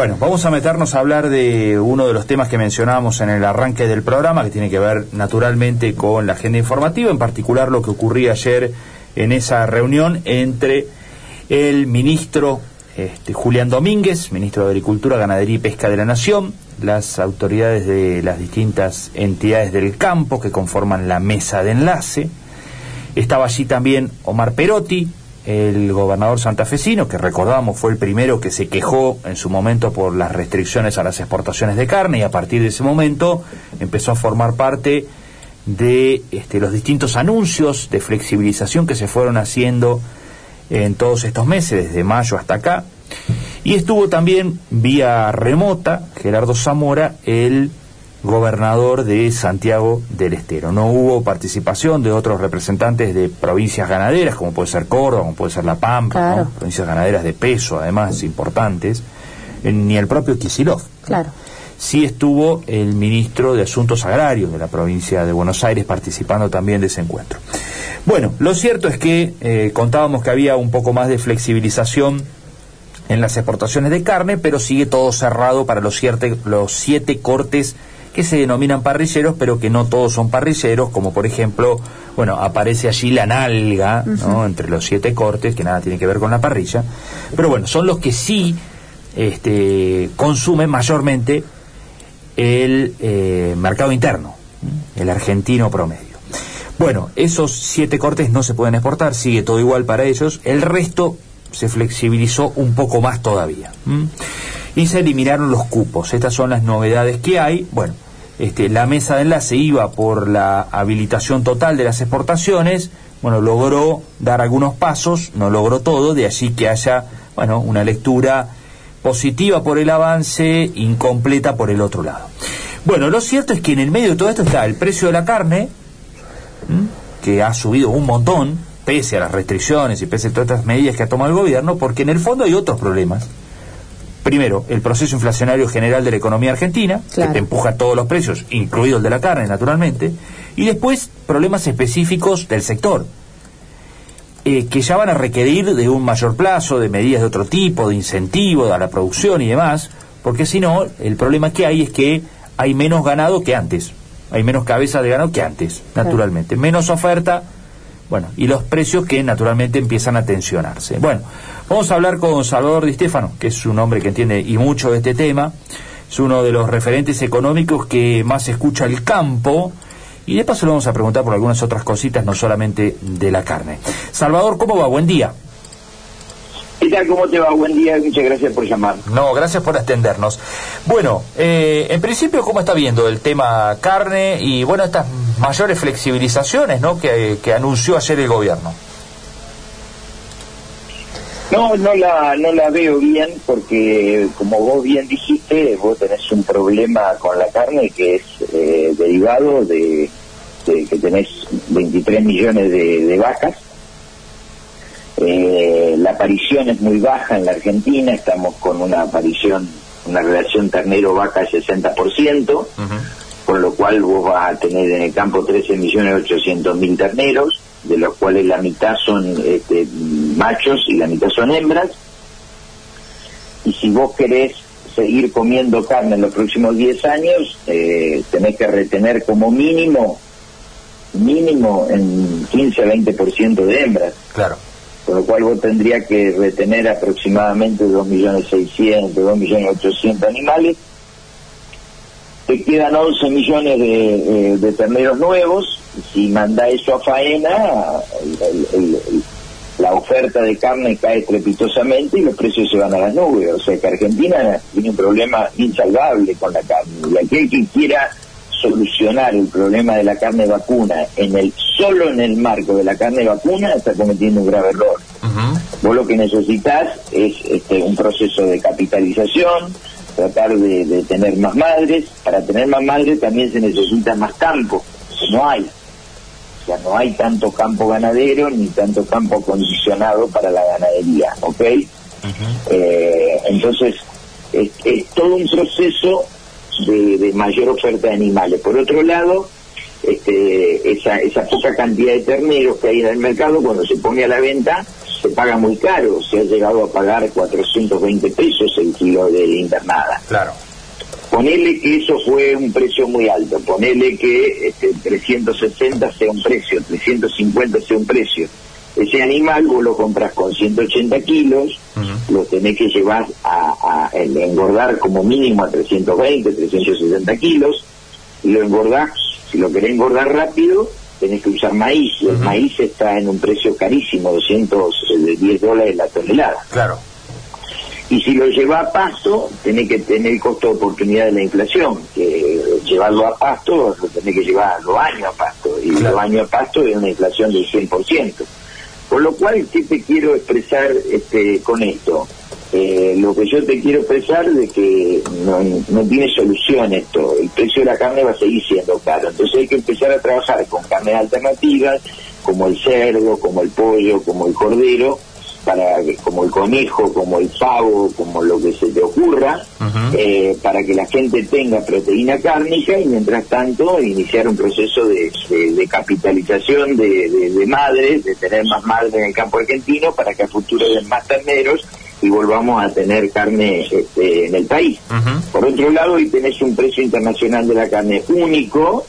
Bueno, vamos a meternos a hablar de uno de los temas que mencionábamos en el arranque del programa, que tiene que ver naturalmente con la agenda informativa, en particular lo que ocurría ayer en esa reunión entre el ministro este, Julián Domínguez, ministro de Agricultura, Ganadería y Pesca de la Nación, las autoridades de las distintas entidades del campo que conforman la mesa de enlace. Estaba allí también Omar Perotti, el gobernador santafesino, que recordamos fue el primero que se quejó en su momento por las restricciones a las exportaciones de carne y a partir de ese momento empezó a formar parte de este, los distintos anuncios de flexibilización que se fueron haciendo en todos estos meses, desde mayo hasta acá. Y estuvo también vía remota Gerardo Zamora, el gobernador de Santiago del Estero. No hubo participación de otros representantes de provincias ganaderas, como puede ser Córdoba, como puede ser La Pampa, provincias ganaderas de peso, además importantes, ni el propio Kisilov. Claro. Sí estuvo el ministro de Asuntos Agrarios de la provincia de Buenos Aires participando también de ese encuentro. Bueno, lo cierto es que eh, contábamos que había un poco más de flexibilización en las exportaciones de carne, pero sigue todo cerrado para los siete, los siete cortes que se denominan parrilleros, pero que no todos son parrilleros, como por ejemplo, bueno, aparece allí la nalga, ¿no? Entre los siete cortes, que nada tiene que ver con la parrilla, pero bueno, son los que sí este, consumen mayormente el eh, mercado interno, el argentino promedio. Bueno, esos siete cortes no se pueden exportar, sigue todo igual para ellos, el resto se flexibilizó un poco más todavía y se eliminaron los cupos. Estas son las novedades que hay. Bueno, este, la mesa de enlace iba por la habilitación total de las exportaciones, bueno, logró dar algunos pasos, no logró todo, de allí que haya, bueno, una lectura positiva por el avance, incompleta por el otro lado. Bueno, lo cierto es que en el medio de todo esto está el precio de la carne, que ha subido un montón, pese a las restricciones y pese a todas estas medidas que ha tomado el gobierno, porque en el fondo hay otros problemas primero, el proceso inflacionario general de la economía argentina, que te empuja todos los precios, incluido el de la carne, naturalmente, y después problemas específicos del sector, eh, que ya van a requerir de un mayor plazo, de medidas de otro tipo, de incentivo a la producción y demás, porque si no, el problema que hay es que hay menos ganado que antes, hay menos cabezas de ganado que antes, naturalmente, menos oferta, bueno, y los precios que naturalmente empiezan a tensionarse. Bueno, Vamos a hablar con Salvador Di Stefano, que es un hombre que entiende y mucho de este tema, es uno de los referentes económicos que más escucha el campo, y de paso le vamos a preguntar por algunas otras cositas, no solamente de la carne. Salvador, ¿cómo va? Buen día. ¿Qué tal? ¿Cómo te va? Buen día, muchas gracias por llamar. No, gracias por atendernos. Bueno, eh, en principio, ¿cómo está viendo el tema carne y, bueno, estas mayores flexibilizaciones ¿no? que anunció ayer el gobierno? No, no la, no la veo bien porque, como vos bien dijiste, vos tenés un problema con la carne que es eh, derivado de, que tenés 23 millones de, vacas. Eh, la aparición es muy baja en la Argentina, estamos con una aparición, una relación ternero-vaca de 60%, con lo cual vos vas a tener en el campo 13 millones 800 mil terneros de los cuales la mitad son este, machos y la mitad son hembras. Y si vos querés seguir comiendo carne en los próximos 10 años, eh, tenés que retener como mínimo, mínimo en 15 a 20% de hembras. Claro. Con lo cual vos tendrías que retener aproximadamente 2.600.000, 2.800.000 animales. Te quedan 11 millones de, de terneros nuevos si manda eso a faena, la oferta de carne cae estrepitosamente y los precios se van a las nubes. O sea que Argentina tiene un problema insalvable con la carne. Y aquel que quiera solucionar el problema de la carne vacuna en el solo en el marco de la carne vacuna está cometiendo un grave error. Vos lo que necesitas es este, un proceso de capitalización, tratar de, de tener más madres. Para tener más madres también se necesita más campo, no hay no hay tanto campo ganadero ni tanto campo acondicionado para la ganadería, ¿ok? Eh, entonces, es, todo un proceso de, mayor oferta de animales. Por otro lado, este, esa, esa poca cantidad de terneros que hay en el mercado, cuando se pone a la venta, se paga muy caro. Se ha llegado a pagar 420 pesos el kilo de internada. Claro. Ponele que eso fue un precio muy alto, ponele que este, 360 sea un precio, 350 sea un precio. Ese animal vos lo compras con 180 kilos, lo tenés que llevar a, engordar como mínimo a 320, 360 kilos, y lo engordás, si lo querés engordar rápido, tenés que usar maíz, y el maíz está en un precio carísimo, 210 dólares la tonelada. Claro. Y si lo lleva a pasto, tiene que tener el costo de oportunidad de la inflación, que llevarlo a pasto lo tenés que llevar los años a pasto, y los años a pasto es una inflación del 100%. Por lo cual, ¿qué te quiero expresar este, con esto? Eh, lo que yo te quiero expresar es que no, no tiene solución esto. El precio de la carne va a seguir siendo caro. Entonces hay que empezar a trabajar con carnes alternativas, como el cerdo, como el pollo, como el cordero, para como el conejo, como el pavo, como lo que se te ocurra, eh, para que la gente tenga proteína cárnica y mientras tanto iniciar un proceso de, capitalización de, madres, de tener más madres en el campo argentino para que a futuro den más terneros y volvamos a tener carne este, en el país. Por otro lado, hoy tenés un precio internacional de la carne único,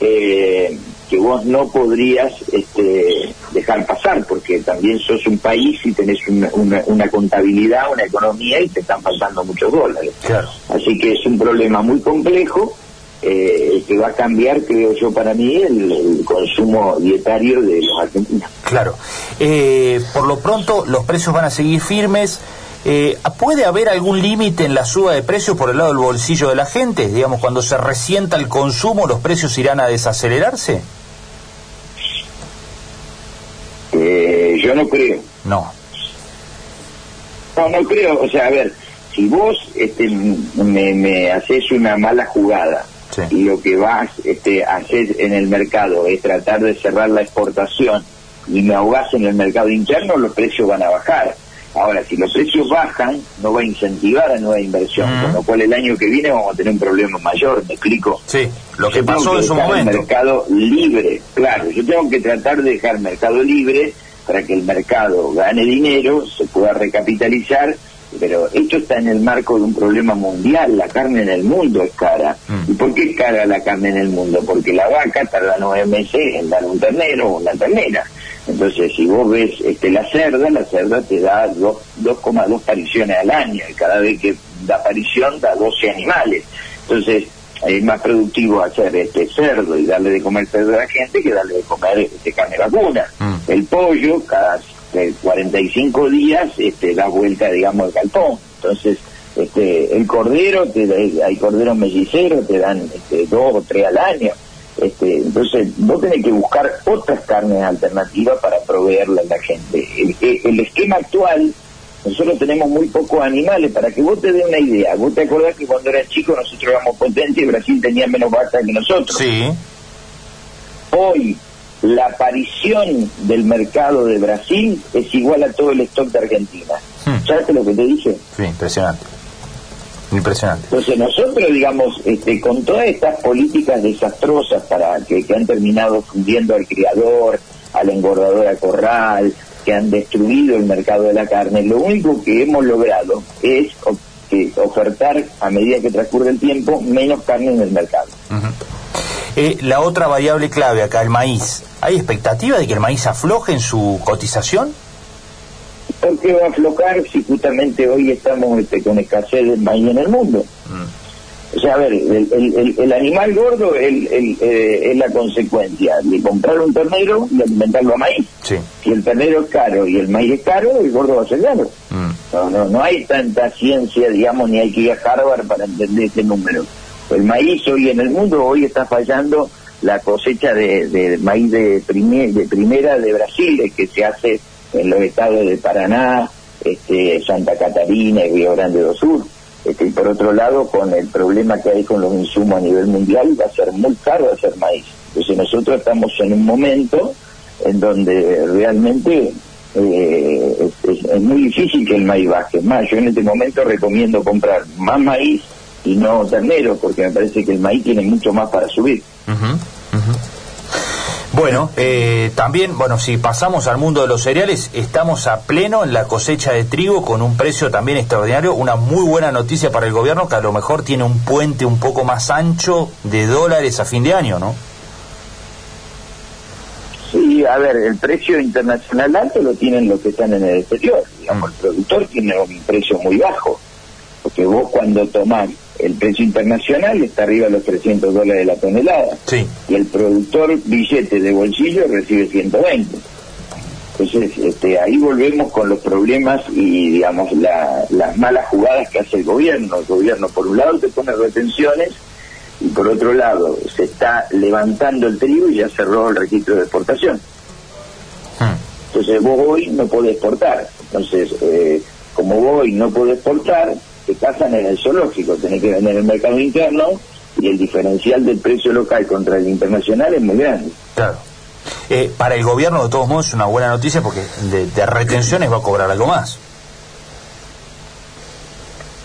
eh, que vos no podrías este, dejar pasar, porque también sos un país y tenés una, contabilidad, una economía y te están pasando muchos dólares. Así que es un problema muy complejo eh, que va a cambiar, creo yo, para mí, el, consumo dietario de los argentinos. Claro. Eh, por lo pronto, los precios van a seguir firmes. Eh, ¿Puede haber algún límite en la suba de precios por el lado del bolsillo de la gente? Digamos, cuando se resienta el consumo, ¿los precios irán a desacelerarse? Eh, yo no creo. No. No, no creo. O sea, a ver, si vos este, me, me haces una mala jugada y lo que vas este, a hacer en el mercado es tratar de cerrar la exportación y me ahogás en el mercado interno, los precios van a bajar. Ahora, si los precios bajan, no va a incentivar a nueva inversión, con lo cual el año que viene vamos a tener un problema mayor, ¿me explico? Sí, lo que pasó en su momento. El mercado libre, claro, yo tengo que tratar de dejar mercado libre para que el mercado gane dinero, se pueda recapitalizar, pero esto está en el marco de un problema mundial, la carne en el mundo es cara. Mm. ¿Y por qué es cara la carne en el mundo? Porque la vaca tarda nueve meses en dar un ternero o una ternera. Entonces, si vos ves este, la cerda, la cerda te da 2,2 apariciones al año y cada vez que da aparición da 12 animales. Entonces, es más productivo hacer este cerdo y darle de comer cerdo a la gente que darle de comer este, carne vacuna. Mm. El pollo, cada 45 este, días, este, da vuelta, digamos, el galpón. Entonces, este, el cordero, te, hay corderos melliceros, te dan este, dos o tres al año. Este, entonces, vos tenés que buscar otras carnes alternativas para proveerle a la gente. El, esquema actual, nosotros tenemos muy pocos animales. Para que vos te dé una idea, vos te acordás que cuando eras chico nosotros éramos potentes y Brasil tenía menos vacas que nosotros. Sí. Hoy, la aparición del mercado de Brasil es igual a todo el stock de Argentina. Hmm. ¿Sabes lo que te dije? Sí, impresionante. Impresionante. Entonces nosotros, digamos, este, con todas estas políticas desastrosas para que, han terminado fundiendo al criador, al engordador a corral, que han destruido el mercado de la carne, lo único que hemos logrado es ofertar a medida que transcurre el tiempo menos carne en el mercado. Eh, la otra variable clave acá, el maíz. ¿Hay expectativa de que el maíz afloje en su cotización? ¿Por qué va a aflojar si justamente hoy estamos este, con escasez de maíz en el mundo? Mm. O sea, a ver, el, animal gordo eh, es la consecuencia de comprar un ternero y alimentarlo a maíz. Si el ternero es caro y el maíz es caro, el gordo va a ser caro. Mm. No, no, no hay tanta ciencia, digamos, ni hay que ir a Harvard para entender ese número. El maíz hoy en el mundo, hoy está fallando la cosecha de, maíz de, de primera de Brasil, que se hace en los estados de Paraná, este, Santa Catarina y Río Grande do Sur. Este, y por otro lado, con el problema que hay con los insumos a nivel mundial, va a ser muy caro hacer maíz. Entonces nosotros estamos en un momento en donde realmente eh, es, muy difícil que el maíz baje. Más, yo en este momento recomiendo comprar más maíz y no ternero, porque me parece que el maíz tiene mucho más para subir. Bueno, eh, también, bueno, si pasamos al mundo de los cereales, estamos a pleno en la cosecha de trigo con un precio también extraordinario. Una muy buena noticia para el gobierno que a lo mejor tiene un puente un poco más ancho de dólares a fin de año, ¿no? Sí, a ver, el precio internacional alto lo tienen los que están en el exterior. Digamos, el productor tiene un precio muy bajo. Porque vos cuando tomás el precio internacional está arriba de los 300 dólares la tonelada. Sí. Y el productor billete de bolsillo recibe 120. Entonces, este, ahí volvemos con los problemas y, digamos, las malas jugadas que hace el gobierno. El gobierno, por un lado, te pone retenciones y, por otro lado, se está levantando el trigo y ya cerró el registro de exportación. Hmm. Entonces, vos hoy no podés exportar. Entonces, eh, como vos hoy no podés exportar, te casan en el zoológico, tenés que vender en el mercado interno y el diferencial del precio local contra el internacional es muy grande. Claro. Eh, para el gobierno, de todos modos, es una buena noticia porque de, retenciones va a cobrar algo más.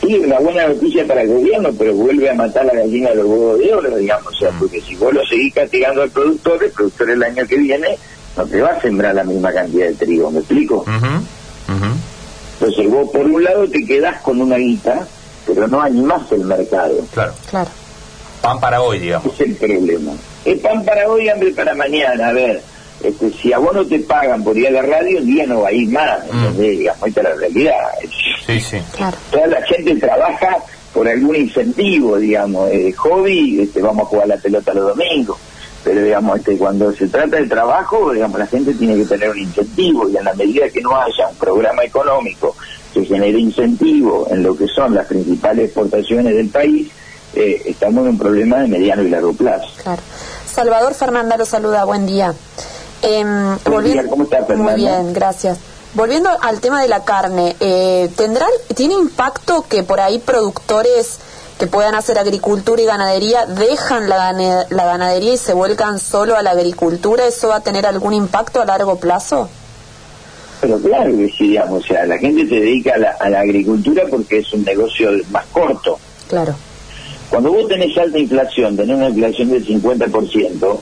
Sí, una buena noticia para el gobierno, pero vuelve a matar la gallina de los huevos de oro, digamos. O sea, mm. porque si vos lo seguís castigando al productor, el productor el año que viene no te va a sembrar la misma cantidad de trigo, ¿me explico? Entonces vos por un lado te quedás con una guita, pero no animás el mercado. Claro. claro. Pan para hoy, digamos. Es el problema. Es pan para hoy, hambre para mañana. A ver, este, si a vos no te pagan por ir a la radio, un día no va a ir más. Mm. Digamos, esta es la realidad. Sí, sí. Toda la gente trabaja por algún incentivo, digamos. Eh, hobby, este, vamos a jugar la pelota los domingos pero digamos este cuando se trata de trabajo digamos la gente tiene que tener un incentivo y en la medida que no haya un programa económico que genere incentivo en lo que son las principales exportaciones del país eh, estamos en un problema de mediano y largo plazo. Claro. Salvador Fernanda lo saluda buen día. Eh, buen día, ¿cómo está Fernanda? muy bien gracias. Volviendo al tema de la carne, eh, ¿tendrá, ¿tiene impacto que por ahí productores que puedan hacer agricultura y ganadería dejan la, la ganadería y se vuelcan solo a la agricultura, ¿eso va a tener algún impacto a largo plazo? Pero claro que sí, digamos, o sea, la gente se dedica a la, a la agricultura porque es un negocio más corto. Claro. Cuando vos tenés alta inflación, tenés una inflación del 50%,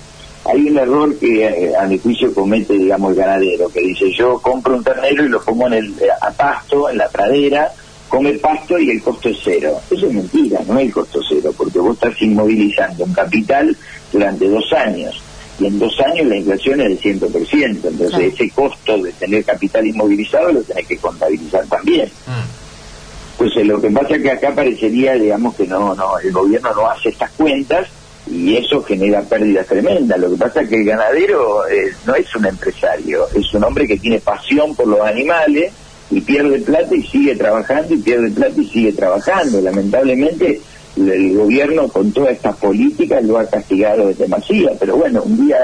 hay un error que eh, a mi juicio comete, digamos, el ganadero, que dice yo compro un ternero y lo pongo en el, a pasto, en la pradera, come pasto y el costo es cero. Eso es mentira, no es el costo cero, porque vos estás inmovilizando un capital durante dos años. Y en dos años la inflación es del 100%. Entonces ese costo de tener capital inmovilizado lo tenés que contabilizar también. Mm. Entonces lo que pasa es que acá parecería, digamos, que no, no, el gobierno no hace estas cuentas y eso genera pérdidas tremendas. Lo que pasa es que el ganadero eh, no es un empresario, es un hombre que tiene pasión por los animales y pierde plata y sigue trabajando y pierde plata y sigue trabajando. Lamentablemente el gobierno con todas estas políticas lo ha castigado de demasía, pero bueno, un día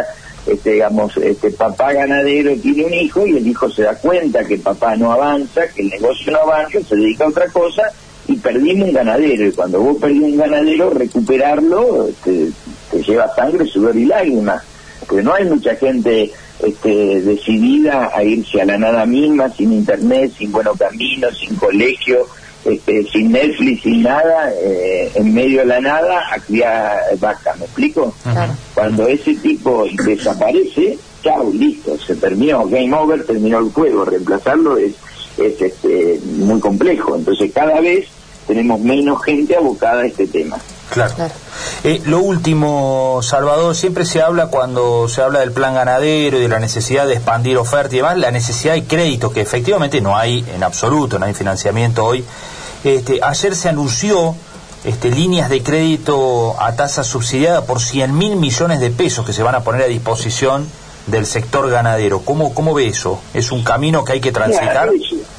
este, digamos, este papá ganadero tiene un hijo y el hijo se da cuenta que papá no avanza, que el negocio no avanza, se dedica a otra cosa y perdimos un ganadero. Y cuando vos perdís un ganadero, recuperarlo te, este, te lleva sangre, sudor y lágrimas. Porque no hay mucha gente este, decidida a irse a la nada misma, sin internet, sin buenos caminos, sin colegio, este, sin Netflix, sin nada, eh, en medio de la nada, a criar vaca, ¿me explico? Cuando ese tipo desaparece, chao, listo, se terminó, game over, terminó el juego, reemplazarlo es, es este, muy complejo, entonces cada vez tenemos menos gente abocada a este tema. Claro. Eh, lo último, Salvador, siempre se habla cuando se habla del plan ganadero y de la necesidad de expandir oferta y demás, la necesidad de crédito, que efectivamente no hay en absoluto, no hay financiamiento hoy. Este, ayer se anunció este, líneas de crédito a tasa subsidiada por 100 mil millones de pesos que se van a poner a disposición del sector ganadero. ¿Cómo, cómo ve eso? ¿Es un camino que hay que transitar?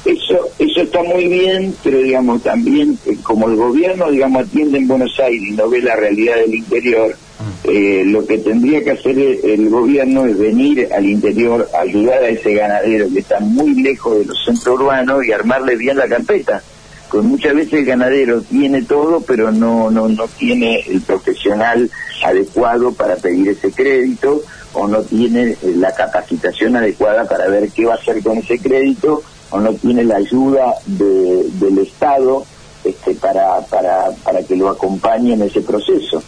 eso, eso está muy bien, pero digamos también eh, como el gobierno digamos atiende en Buenos Aires y no ve la realidad del interior, mm. eh, lo que tendría que hacer el, gobierno es venir al interior, ayudar a ese ganadero que está muy lejos de los centros urbanos y armarle bien la carpeta. Porque muchas veces el ganadero tiene todo, pero no, no, no tiene el profesional adecuado para pedir ese crédito o no tiene eh, la capacitación adecuada para ver qué va a hacer con ese crédito o no tiene la ayuda del Estado este, para, para, para que lo acompañe en ese proceso.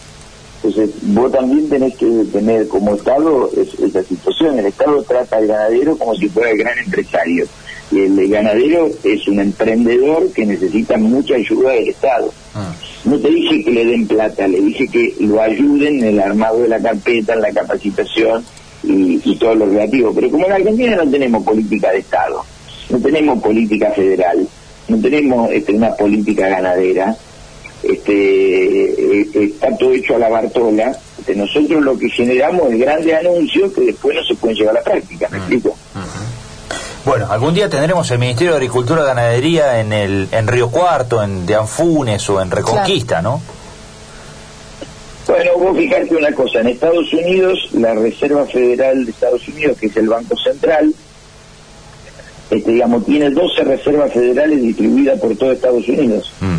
Entonces, vos también tenés que tener como Estado esa situación. El Estado trata al ganadero como si fuera el gran empresario. Y el, ganadero es un emprendedor que necesita mucha ayuda del Estado. Ah. No te dije que le den plata, le dije que lo ayuden en el armado de la carpeta, en la capacitación y, y todo lo relativo. Pero como en Argentina no tenemos política de Estado, no tenemos política federal, no tenemos este, una política ganadera, este, eh, está todo hecho a la Bartola. Este, nosotros lo que generamos es grandes anuncios que después no se pueden llevar a la práctica, ¿me explico? Bueno, algún día tendremos el Ministerio de Agricultura y Ganadería en, el, en Río Cuarto, en de Anfunes o en Reconquista, ¿no? Bueno, vos fijarte una cosa, en Estados Unidos, la Reserva Federal de Estados Unidos, que es el Banco Central, este, digamos, tiene 12 reservas federales distribuidas por todo Estados Unidos. Mm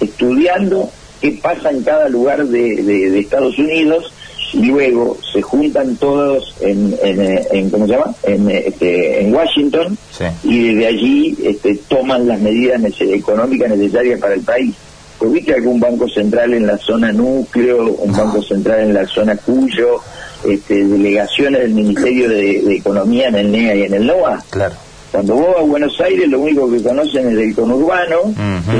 estudiando qué pasa en cada lugar de, Estados Unidos y luego se juntan todos en, en, ¿cómo se llama? En, este, en Washington y desde allí este, toman las medidas económicas necesarias para el país. Pues viste algún banco central en la zona núcleo, un banco central en la zona Cuyo, este, delegaciones del Ministerio de, Economía en el NEA y en el NOA. Claro. Cuando vos a Buenos Aires lo único que conocen es el conurbano,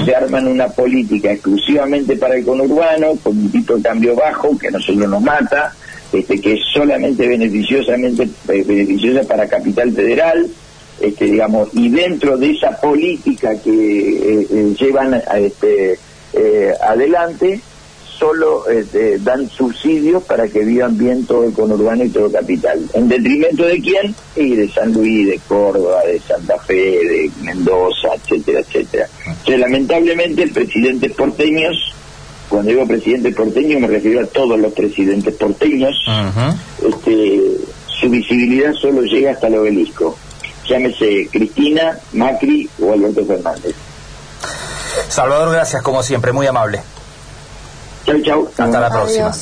se arman una política exclusivamente para el conurbano, con un tipo de cambio bajo que a nosotros nos mata, este, que es solamente beneficiosamente eh, beneficiosa para Capital Federal, este, digamos, y dentro de esa política que eh, eh, llevan a, este, adelante, solo este, dan subsidios para que vivan bien todo el conurbano y todo capital. ¿En detrimento de quién? Y de San Luis, de Córdoba, de Santa Fe, de Mendoza, etcétera, etcétera. Entonces, lamentablemente, presidentes porteños, cuando digo presidentes porteños me refiero a todos los presidentes porteños, este, su visibilidad solo llega hasta el obelisco. Llámese Cristina, Macri o Alberto Fernández. Salvador, gracias como siempre, muy amable. Chau, chau. Hasta la próxima.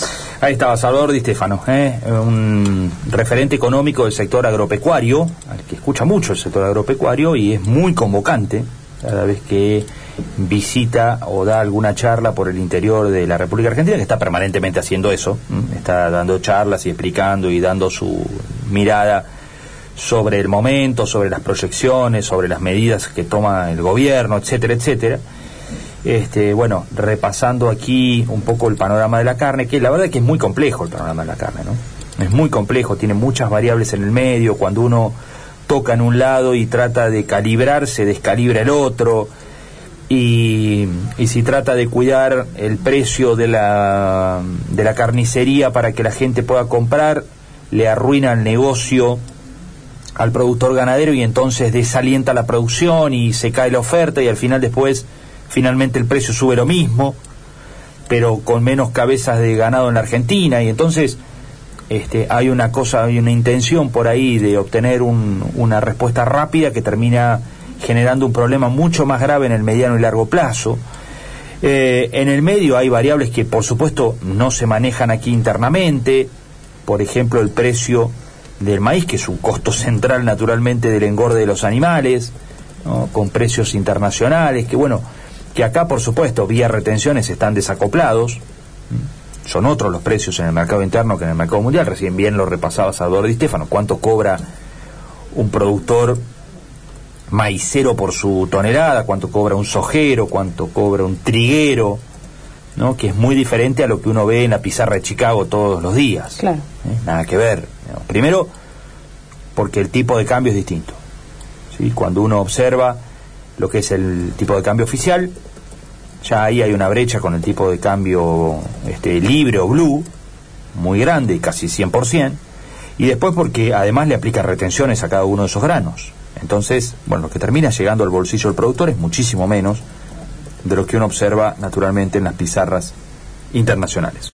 Ahí estaba Salvador Di Stefano, ¿eh? un referente económico del sector agropecuario, al que escucha mucho el sector agropecuario y es muy convocante cada vez que visita o da alguna charla por el interior de la República Argentina, que está permanentemente haciendo eso, está dando charlas y explicando y dando su mirada sobre el momento, sobre las proyecciones, sobre las medidas que toma el gobierno, etcétera, etcétera. Este, bueno, repasando aquí un poco el panorama de la carne, que la verdad es que es muy complejo el panorama de la carne, ¿no? Es muy complejo, tiene muchas variables en el medio, cuando uno toca en un lado y trata de calibrarse, descalibra el otro, y, y, si trata de cuidar el precio de la, de la carnicería para que la gente pueda comprar, le arruina el negocio al productor ganadero y entonces desalienta la producción y se cae la oferta y al final después finalmente el precio sube lo mismo, pero con menos cabezas de ganado en la Argentina, y entonces este, hay una cosa, hay una intención por ahí de obtener una respuesta rápida que termina generando un problema mucho más grave en el mediano y largo plazo. Eh, en el medio hay variables que por supuesto no se manejan aquí internamente, por ejemplo el precio del maíz, que es un costo central naturalmente del engorde de los animales, con precios internacionales, que bueno, que acá, por supuesto, vía retenciones están desacoplados. Son otros los precios en el mercado interno que en el mercado mundial. Recién bien lo repasaba Salvador Di Stefano. ¿Cuánto cobra un productor maicero por su tonelada? ¿Cuánto cobra un sojero? ¿Cuánto cobra un triguero? ¿no? que es muy diferente a lo que uno ve en la pizarra de Chicago todos los días. Claro. ¿Eh? Nada que ver. Primero, porque el tipo de cambio es distinto. ¿sí? Cuando uno observa lo que es el tipo de cambio oficial. Ya ahí hay una brecha con el tipo de cambio este, libre o blue, muy grande, casi 100%. Y después porque además le aplica retenciones a cada uno de esos granos. Entonces, bueno, lo que termina llegando al bolsillo del productor es muchísimo menos de lo que uno observa naturalmente en las pizarras internacionales.